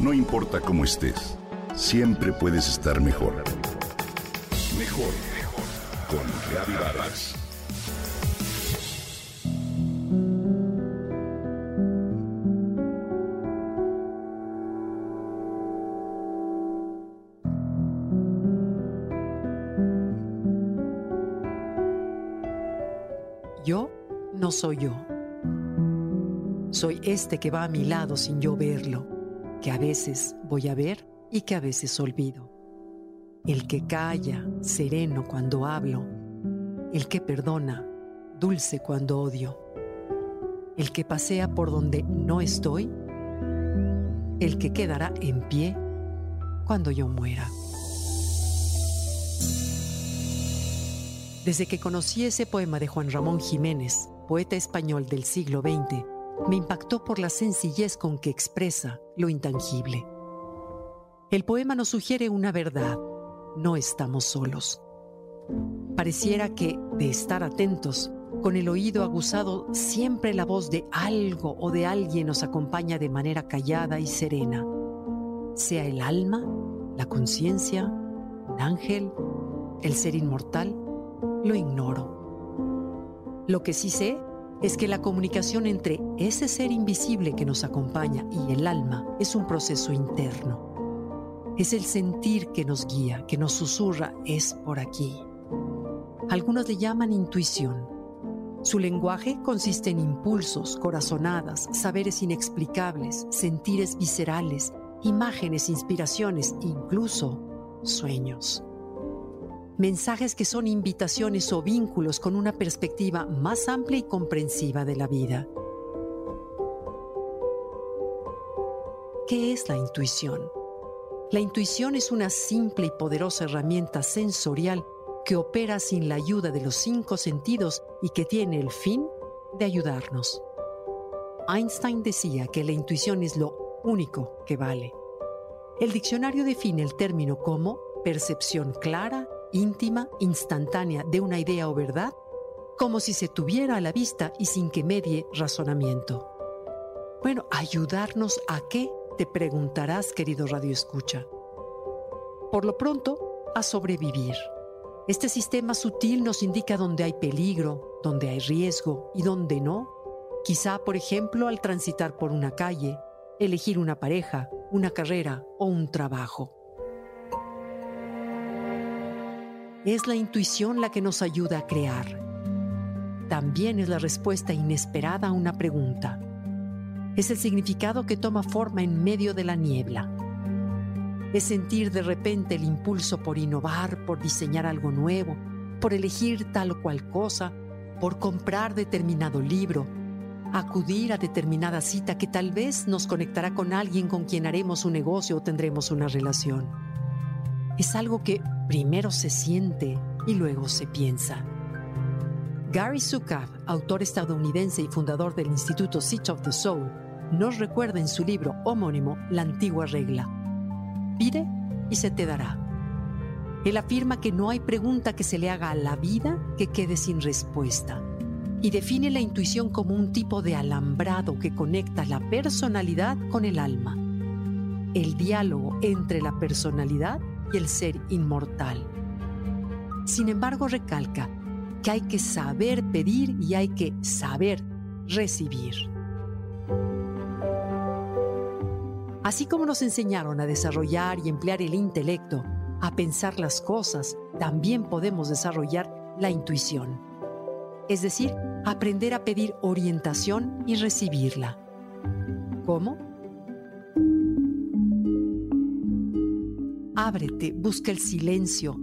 No importa cómo estés, siempre puedes estar mejor. Mejor, mejor. Con Reavivadas. Yo no soy yo. Soy este que va a mi lado sin yo verlo, que a veces voy a ver y que a veces olvido. El que calla, sereno cuando hablo. El que perdona, dulce cuando odio. El que pasea por donde no estoy. El que quedará en pie cuando yo muera. Desde que conocí ese poema de Juan Ramón Jiménez, poeta español del siglo XX, me impactó por la sencillez con que expresa lo intangible. El poema nos sugiere una verdad, no estamos solos. Pareciera que, de estar atentos, con el oído aguzado, siempre la voz de algo o de alguien nos acompaña de manera callada y serena, sea el alma, la conciencia, un ángel, el ser inmortal lo ignoro. Lo que sí sé es que la comunicación entre ese ser invisible que nos acompaña y el alma es un proceso interno. Es el sentir que nos guía, que nos susurra, es por aquí. Algunos le llaman intuición. Su lenguaje consiste en impulsos, corazonadas, saberes inexplicables, sentires viscerales, imágenes, inspiraciones, incluso sueños mensajes que son invitaciones o vínculos con una perspectiva más amplia y comprensiva de la vida. ¿Qué es la intuición? La intuición es una simple y poderosa herramienta sensorial que opera sin la ayuda de los cinco sentidos y que tiene el fin de ayudarnos. Einstein decía que la intuición es lo único que vale. El diccionario define el término como percepción clara íntima, instantánea de una idea o verdad, como si se tuviera a la vista y sin que medie razonamiento. Bueno, ayudarnos a qué, te preguntarás, querido Radio Escucha. Por lo pronto, a sobrevivir. Este sistema sutil nos indica dónde hay peligro, dónde hay riesgo y dónde no. Quizá, por ejemplo, al transitar por una calle, elegir una pareja, una carrera o un trabajo. Es la intuición la que nos ayuda a crear. También es la respuesta inesperada a una pregunta. Es el significado que toma forma en medio de la niebla. Es sentir de repente el impulso por innovar, por diseñar algo nuevo, por elegir tal o cual cosa, por comprar determinado libro, acudir a determinada cita que tal vez nos conectará con alguien con quien haremos un negocio o tendremos una relación. Es algo que primero se siente y luego se piensa. Gary Zukav, autor estadounidense y fundador del Instituto Seat of the Soul, nos recuerda en su libro homónimo la antigua regla. Pide y se te dará. Él afirma que no hay pregunta que se le haga a la vida que quede sin respuesta y define la intuición como un tipo de alambrado que conecta la personalidad con el alma. El diálogo entre la personalidad y el ser inmortal. Sin embargo, recalca que hay que saber pedir y hay que saber recibir. Así como nos enseñaron a desarrollar y emplear el intelecto, a pensar las cosas, también podemos desarrollar la intuición. Es decir, aprender a pedir orientación y recibirla. ¿Cómo? Ábrete, busca el silencio,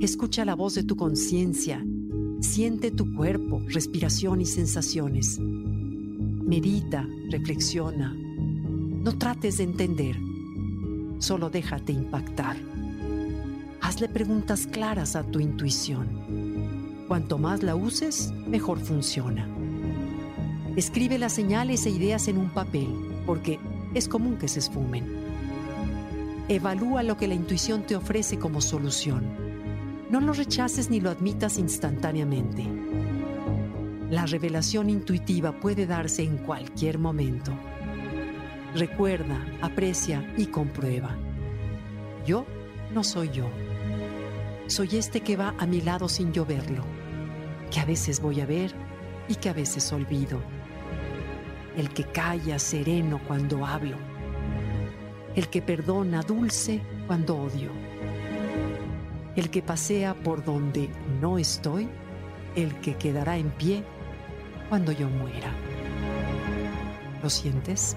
escucha la voz de tu conciencia, siente tu cuerpo, respiración y sensaciones. Medita, reflexiona. No trates de entender, solo déjate impactar. Hazle preguntas claras a tu intuición. Cuanto más la uses, mejor funciona. Escribe las señales e ideas en un papel, porque es común que se esfumen. Evalúa lo que la intuición te ofrece como solución. No lo rechaces ni lo admitas instantáneamente. La revelación intuitiva puede darse en cualquier momento. Recuerda, aprecia y comprueba. Yo no soy yo. Soy este que va a mi lado sin yo verlo, que a veces voy a ver y que a veces olvido. El que calla sereno cuando hablo. El que perdona dulce cuando odio. El que pasea por donde no estoy. El que quedará en pie cuando yo muera. ¿Lo sientes?